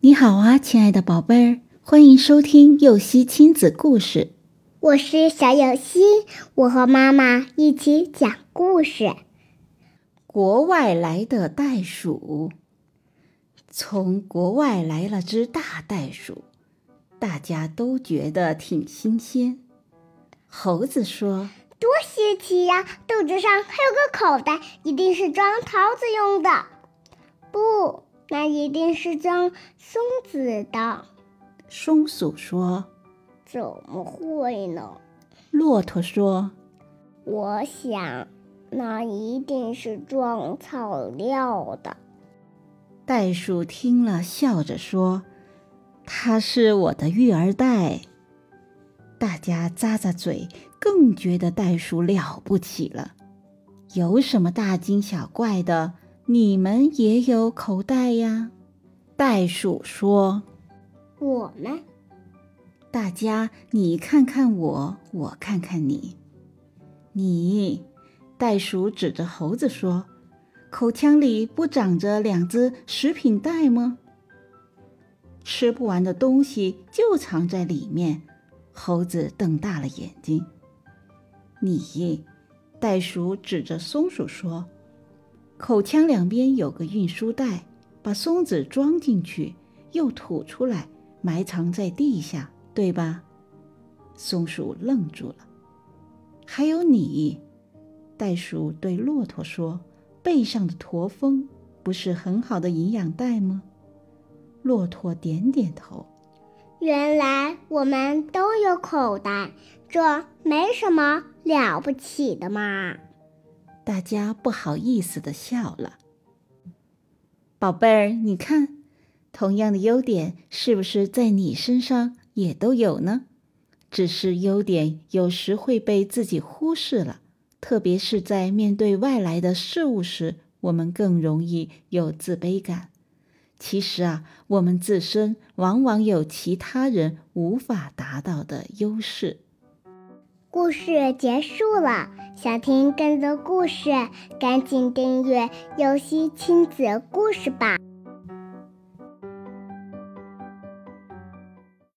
你好啊，亲爱的宝贝儿，欢迎收听幼熙亲子故事。我是小幼熙，我和妈妈一起讲故事。国外来的袋鼠，从国外来了只大袋鼠，大家都觉得挺新鲜。猴子说：“多稀奇呀，肚子上还有个口袋，一定是装桃子用的。”不。那一定是装松子的。松鼠说：“怎么会呢？”骆驼说：“我想，那一定是装草料的。”袋鼠听了，笑着说：“它是我的育儿袋。”大家咂咂嘴，更觉得袋鼠了不起了。有什么大惊小怪的？你们也有口袋呀？袋鼠说：“我们。”大家，你看看我，我看看你。你，袋鼠指着猴子说：“口腔里不长着两只食品袋吗？吃不完的东西就藏在里面。”猴子瞪大了眼睛。你，袋鼠指着松鼠说。口腔两边有个运输袋，把松子装进去，又吐出来，埋藏在地下，对吧？松鼠愣住了。还有你，袋鼠对骆驼说：“背上的驼峰不是很好的营养袋吗？”骆驼点点头。原来我们都有口袋，这没什么了不起的嘛。大家不好意思的笑了。宝贝儿，你看，同样的优点是不是在你身上也都有呢？只是优点有时会被自己忽视了，特别是在面对外来的事物时，我们更容易有自卑感。其实啊，我们自身往往有其他人无法达到的优势。故事结束了，想听更多故事，赶紧订阅“游戏亲子故事”吧。